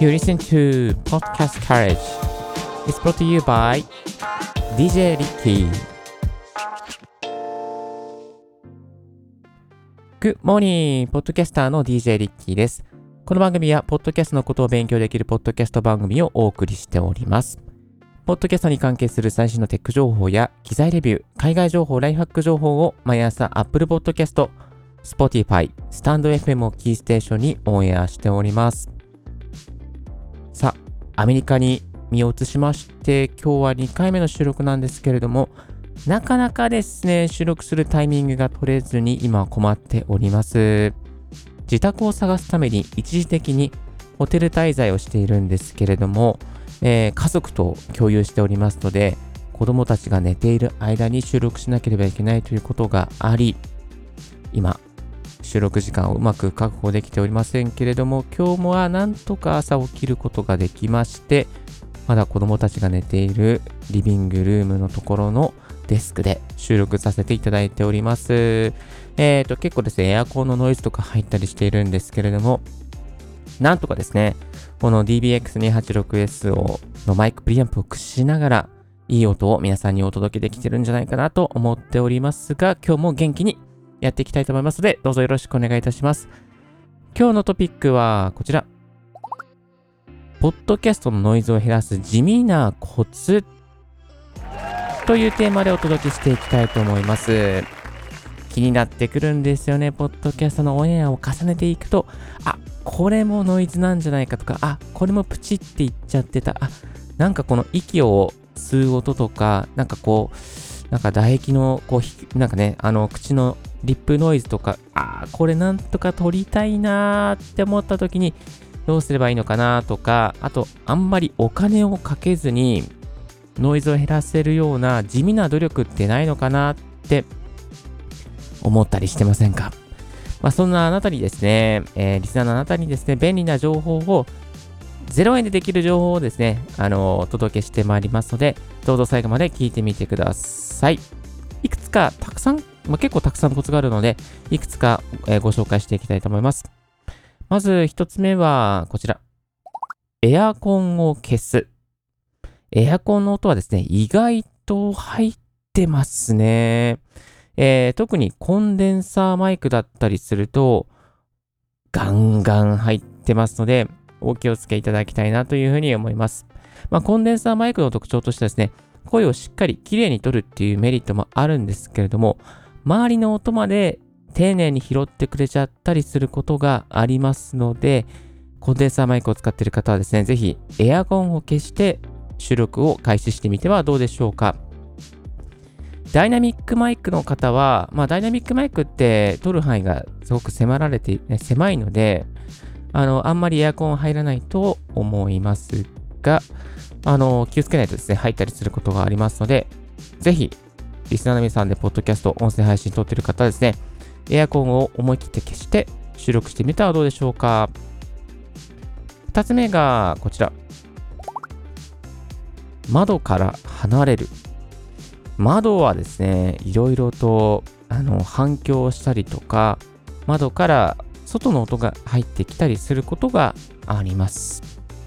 You listen to Podcast Courage. It's brought to you by DJ Ricky. Good morning! ポッドキャスターの DJ リッキーです。この番組は、ポッドキャストのことを勉強できるポッドキャスト番組をお送りしております。ポッドキャストに関係する最新のテック情報や機材レビュー、海外情報、ライフハック情報を毎朝 Apple Podcast、Spotify、スタンド FM をキーステーションにオンエアしております。さあ、アメリカに身を移しまして、今日は2回目の収録なんですけれども、なかなかですね、収録するタイミングが取れずに今困っております。自宅を探すために一時的にホテル滞在をしているんですけれども、えー家族と共有しておりますので、子供たちが寝ている間に収録しなければいけないということがあり、今、収録時間をうまく確保できておりませんけれども、今日もはなんとか朝起きることができまして、まだ子供たちが寝ているリビングルームのところのデスクで収録させていただいております。えーと、結構ですね、エアコンのノイズとか入ったりしているんですけれども、なんとかですね、この DBX286S をのマイクプリアンプを駆使しながら、いい音を皆さんにお届けできてるんじゃないかなと思っておりますが、今日も元気にやっていきたいと思いますので、どうぞよろしくお願いいたします。今日のトピックはこちら。ポッドキャストのノイズを減らす地味なコツというテーマでお届けしていきたいと思います。気になってくるんですよね。ポッドキャストのオンエアを重ねていくと、あ、これもノイズなんじゃないかとか、あ、これもプチって言っちゃってた。あ、なんかこの息を吸う音とか、なんかこう、なんか唾液の、こう、なんかね、あの、口のリップノイズとか、あーこれなんとか撮りたいなーって思った時に、どうすればいいのかなとか、あと、あんまりお金をかけずに、ノイズを減らせるような地味な努力ってないのかなって思ったりしてませんか？まあ、そんなあなたにですね、えーリスナーのあなたにですね、便利な情報を、0円でできる情報をですね、あのお届けしてまいりますので、どうぞ最後まで聞いてみてください。いくつかたくさん、まあ、結構たくさんコツがあるので、いくつか、えご紹介していきたいと思います。まず一つ目はこちら。エアコンを消す。エアコンの音はですね、意外と入ってますね。えー特にコンデンサーマイクだったりすると、ガンガン入ってますので、お気をつけいただきたいなというふうに思います。まあ、コンデンサーマイクの特徴としてですね、声をしっかりきれいに取るっていうメリットもあるんですけれども、周りの音まで丁寧に拾ってくれちゃったりすることがありますので、コンデンサーマイクを使っている方はですね、ぜひエアコンを消して収録を開始してみてはどうでしょうか。ダイナミックマイクの方は、まあ、ダイナミックマイクって取る範囲がすごく迫られて、ね狭いので、あの、あんまりエアコン入らないと思いますが、あの、気をつけないとですね、入ったりすることがありますので、ぜひ、リスナーの皆さんで、ポッドキャスト、音声配信撮ってる方ですね、エアコンを思い切って消して収録してみたらどうでしょうか。二つ目がこちら。窓から離れる。窓はですね、いろいろとあの反響したりとか、窓から外の音が入ってきたりすることがあります。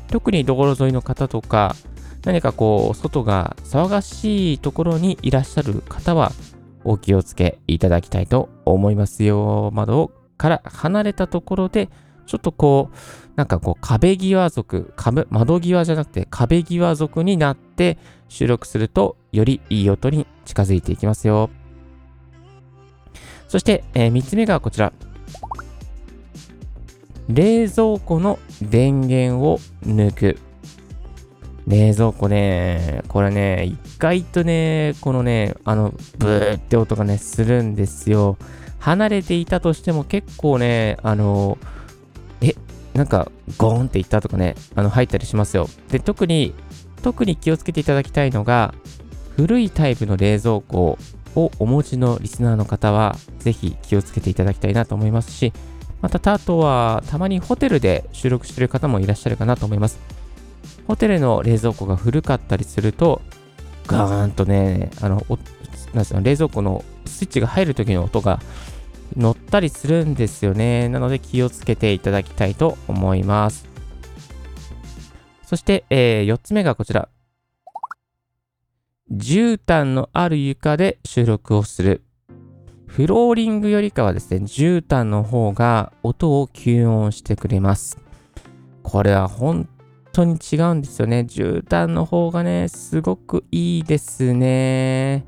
特に道路沿いの方とか、何かこう、外が騒がしいところにいらっしゃる方は、お気をつけいただきたいと思いますよ。窓から離れたところで、ちょっとこう、なんかこう壁際族、壁窓際じゃなくて壁際族になって収録するとよりいい音に近づいていきますよ。そして、え3つ目がこちら。冷蔵庫の電源を抜く。冷蔵庫ね、これね、意外とね、このね、あの、ブーって音がね、するんですよ。離れていたとしても結構ね、あの、え、なんか、ゴーンっていったとかね、あの、入ったりしますよ。で、特に、特に気をつけていただきたいのが、古いタイプの冷蔵庫をお持ちのリスナーの方は、ぜひ気をつけていただきたいなと思いますし、また、あとは、たまにホテルで収録してる方もいらっしゃるかなと思います。ホテルの冷蔵庫が古かったりすると、ガーンとね、あの、なんすか冷蔵庫のスイッチが入る時の音が乗ったりするんですよね。なので気をつけていただきたいと思います。そして、えー、4つ目がこちら。絨毯のある床で収録をする。フローリングよりかはですね、絨毯の方が音を吸音してくれます。これは本当に違うんですよね。絨毯の方がね、すごくいいですね。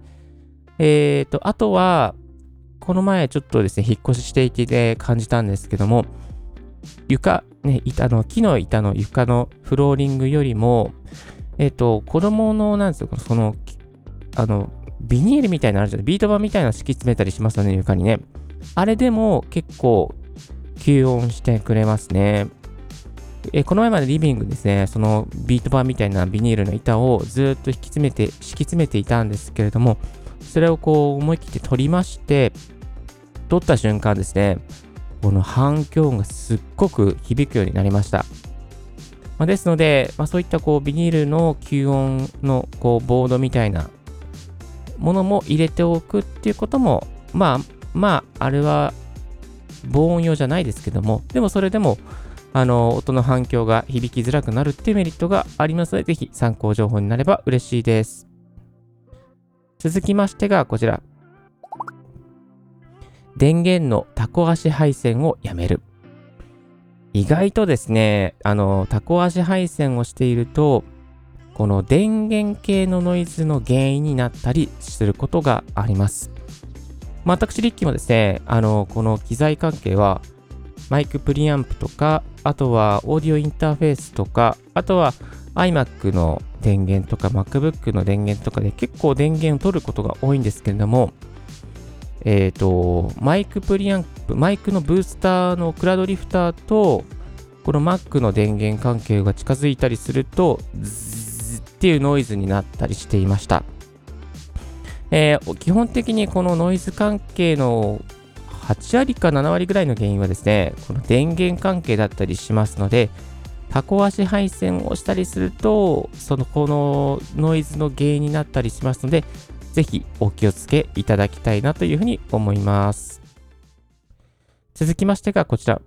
えーと、あとは、この前ちょっとですね、引っ越ししていて感じたんですけども、床、ね、板の、木の板の床のフローリングよりも、えっ、ー、と、子供の、なんですよ、その、あの、ビニールみたいなのあるじゃないビート板みたいなの敷き詰めたりしますよね、床にね。あれでも結構吸音してくれますね。えこの前までリビングですね、そのビート板みたいなビニールの板をずっと引き詰めて、敷き詰めていたんですけれども、それをこう思い切って取りまして、取った瞬間ですね、この反響音がすっごく響くようになりました。まあ、ですので、まあ、そういったこうビニールの吸音のこうボードみたいなものも入れておくっていうことも、まあ、まあ、あれは防音用じゃないですけども、でもそれでも、あの、音の反響が響きづらくなるっていうメリットがありますので、ぜひ参考情報になれば嬉しいです。続きましてがこちら。電源のタコ足配線をやめる。意外とですね、あの、タコ足配線をしていると、この電源系のノイズの原因になったりすることがあります。ま私、リッキーもですね、あの、この機材関係は、マイクプリアンプとか、あとはオーディオインターフェースとか、あとは iMac の電源とか MacBook の電源とかで結構電源を取ることが多いんですけれども、えっ、ー、と、マイクプリアンプ、マイクのブースターのクラウドリフターと、この Mac の電源関係が近づいたりすると、ズっていうノイズになったりしていました。えー、基本的にこのノイズ関係の8割か7割ぐらいの原因はですね、この電源関係だったりしますので、タコ足配線をしたりすると、そのこのノイズの原因になったりしますので、ぜひお気をつけいただきたいなというふうに思います。続きましてがこちら。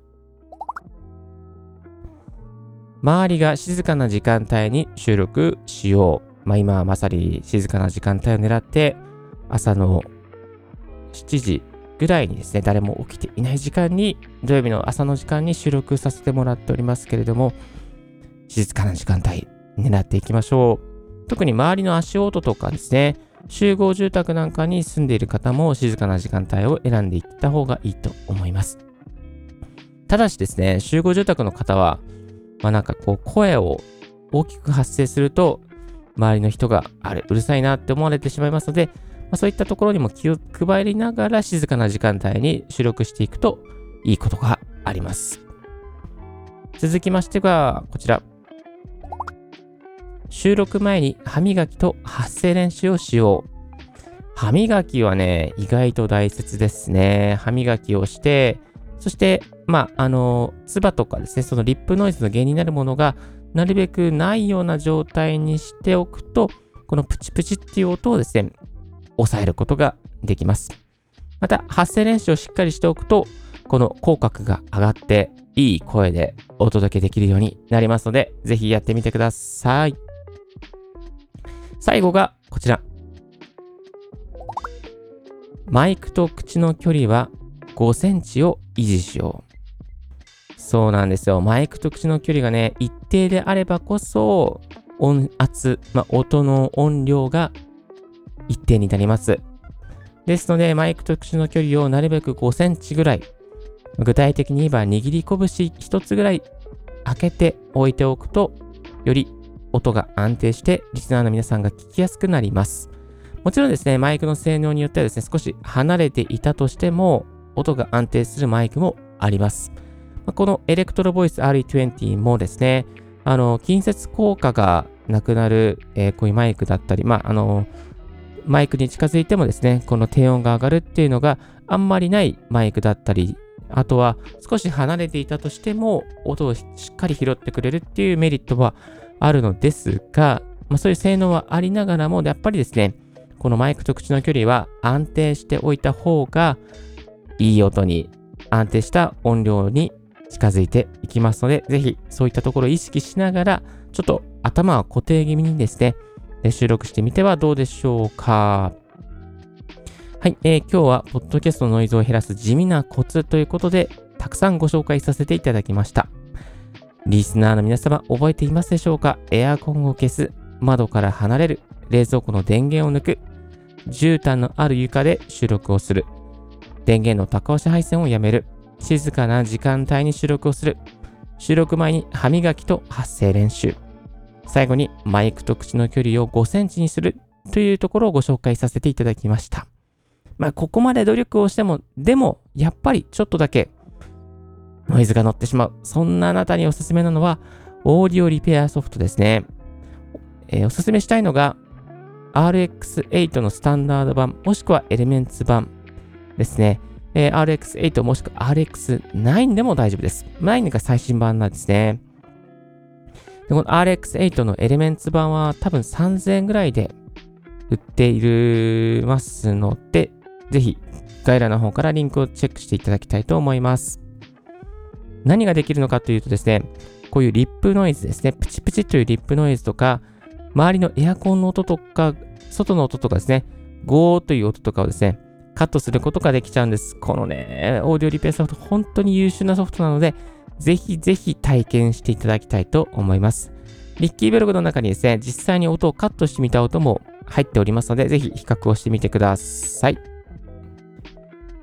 周りが静かな時間帯に収録しよう。まあ今はまさに静かな時間帯を狙って朝の7時ぐらいにですね、誰も起きていない時間に、土曜日の朝の時間に収録させてもらっておりますけれども、静かな時間帯狙っていきましょう。特に周りの足音とかですね、集合住宅なんかに住んでいる方も静かな時間帯を選んでいった方がいいと思います。ただしですね、集合住宅の方は、まあなんかこう声を大きく発生すると、周りの人があれ、うるさいなって思われてしまいますので、ま、そういったところにも気を配りながら静かな時間帯に収録していくといいことがあります。続きましては、こちら。収録前に歯磨きと発声練習をしよう。歯磨きはね、意外と大切ですね。歯磨きをして、そして、まあ、あの、唾とかですね、そのリップノイズの原因になるものが、なるべくないような状態にしておくと、このプチプチっていう音をですね、抑えることができます。また、発声練習をしっかりしておくと、この口角が上がって、いい声でお届けできるようになりますので、ぜひやってみてください。最後がこちら。マイクと口の距離は5センチを維持しよう。そうなんですよ。マイクと口の距離がね、一定であればこそ、音圧、まあ、音の音量が一定になります。ですので、マイクと口の距離をなるべく5センチぐらい、具体的に言えば握り拳一つぐらい開けて置いておくと、より音が安定して、リスナーの皆さんが聞きやすくなります。もちろんですね、マイクの性能によってはですね、少し離れていたとしても、音が安定するマイクもあります。このエレクトロボイス RE20 もですね、あの、近接効果がなくなる、えー、こういうマイクだったり、まあ、あの、マイクに近づいてもですね、この低音が上がるっていうのがあんまりないマイクだったり、あとは少し離れていたとしても音をしっかり拾ってくれるっていうメリットはあるのですが、まあ、そういう性能はありながらも、やっぱりですね、このマイクと口の距離は安定しておいた方が、いい音に、安定した音量に近づいていきますので、ぜひそういったところを意識しながら、ちょっと頭を固定気味にですね、収録してみてはどうでしょうか。はい、えー、今日は、ポッドキャストのノイズを減らす地味なコツということで、たくさんご紹介させていただきました。リスナーの皆様、覚えていますでしょうか？エアコンを消す、窓から離れる、冷蔵庫の電源を抜く、絨毯のある床で収録をする、電源の高押し配線をやめる、静かな時間帯に収録をする、収録前に歯磨きと発声練習、最後にマイクと口の距離を5センチにするというところをご紹介させていただきました。まあ、ここまで努力をしても、でも、やっぱりちょっとだけノイズが乗ってしまう。そんなあなたにおすすめなのは、オーディオリペアソフトですね。えー、おすすめしたいのが、RX8 のスタンダード版、もしくはエレメンツ版ですね。えー、RX8 もしくは RX9 でも大丈夫です。9が最新版なんですね。でこの RX8 のエレメンツ版は多分3000円ぐらいで売っているますので、ぜひ概要欄の方からリンクをチェックしていただきたいと思います。何ができるのかというとですね、こういうリップノイズですね、プチプチというリップノイズとか、周りのエアコンの音とか、外の音とかですね、ゴーという音とかをですね、カットすることができちゃうんです。このね、オーディオリペアソフト、本当に優秀なソフトなので、ぜひぜひ体験していただきたいと思います。リッキーブログの中にですね、実際に音をカットしてみた音も入っておりますので、ぜひ比較をしてみてください。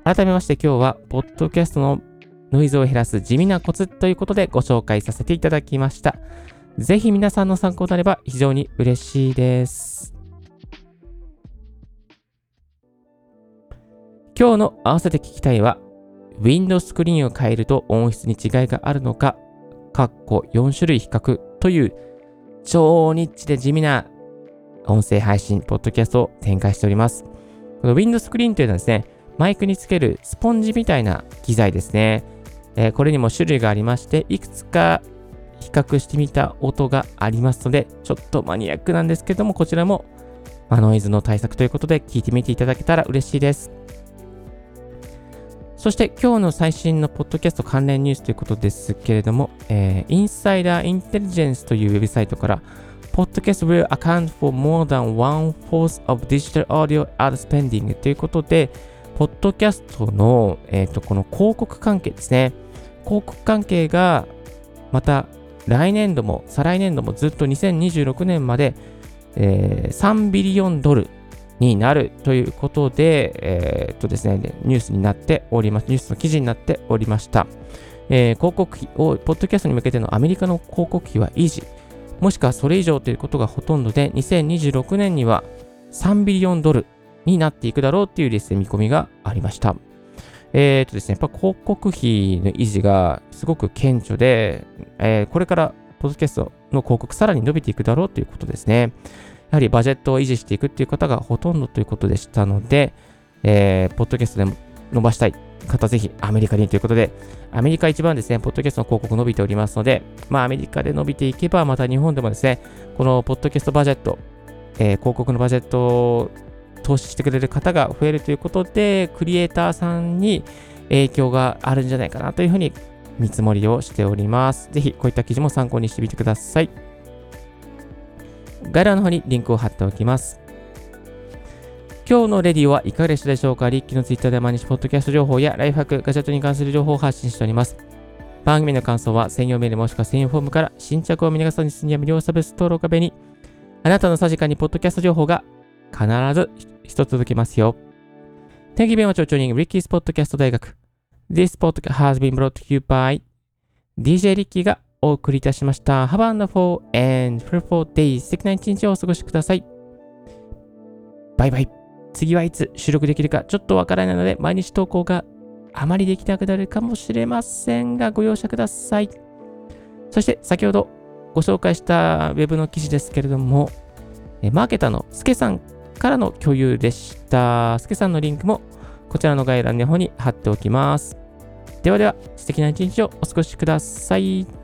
改めまして今日は、ポッドキャストのノイズを減らす地味なコツということでご紹介させていただきました。ぜひ皆さんの参考となれば非常に嬉しいです。今日の合わせて聞きたいは、ウィンドスクリーンを変えると音質に違いがあるのか、かっこ4種類比較という超ニッチで地味な音声配信、ポッドキャストを展開しております。このウィンドスクリーンというのはですね、マイクにつけるスポンジみたいな機材ですね。えー、これにも種類がありまして、いくつか比較してみた音がありますので、ちょっとマニアックなんですけども、こちらも、まノイズの対策ということで聞いてみていただけたら嬉しいです。そして今日の最新のポッドキャスト関連ニュースということですけれども、えー、インサイダーインテリジェンスというウェブサイトから、Podcast will account for more than one fourth of digital audio ad spending ということで、ポッドキャストの、えーと、この広告関係ですね。広告関係がまた来年度も再来年度もずっと2026年まで、えー、3ビリオンドルになるということで、えー、っとですね、ニュースになっております。ニュースの記事になっておりました。えー、広告費を、ポッドキャストに向けてのアメリカの広告費は維持、もしくはそれ以上ということがほとんどで、2026年には3ビリオンドルになっていくだろうっていうですね、見込みがありました。えっ、とですね、やっぱ広告費の維持がすごく顕著で、えー、これからポッドキャストの広告さらに伸びていくだろうということですね。やはりバジェットを維持していくっていう方がほとんどということでしたので、えー、ポッドキャストで伸ばしたい方、ぜひアメリカにということで、アメリカ一番ですね、ポッドキャストの広告伸びておりますので、まあアメリカで伸びていけば、また日本でもですね、このポッドキャストバジェット、えー、広告のバジェットを投資してくれる方が増えるということで、クリエイターさんに影響があるんじゃないかなというふうに見積もりをしております。ぜひこういった記事も参考にしてみてください。概要欄の方にリンクを貼っておきます。今日のレディオはいかがでしたでしょうか？リッキーのツイッターで毎日ポッドキャスト情報やライフハック、ガジェットに関する情報を発信しております。番組の感想は専用メールもしくは専用フォームから新着を見逃さずにすんや無料サービス登録壁にあなたのさじかにポッドキャスト情報が必ず一つ続きますよ。Thank you very much for joining Ricky's Podcast 大学。This podcast has been brought to you by DJ リッキーがお送りいたしました。Have a wonderful and fruitful day. 素敵な一日をお過ごしください。バイバイ。次はいつ収録できるかちょっとわからないので、毎日投稿があまりできなくなるかもしれませんが、ご容赦ください。そして、先ほどご紹介した Web の記事ですけれども、マーケターのスケさんからの共有でした。すけさんのリンクもこちらの概要欄の方に貼っておきます。ではでは、素敵な一日をお過ごしください。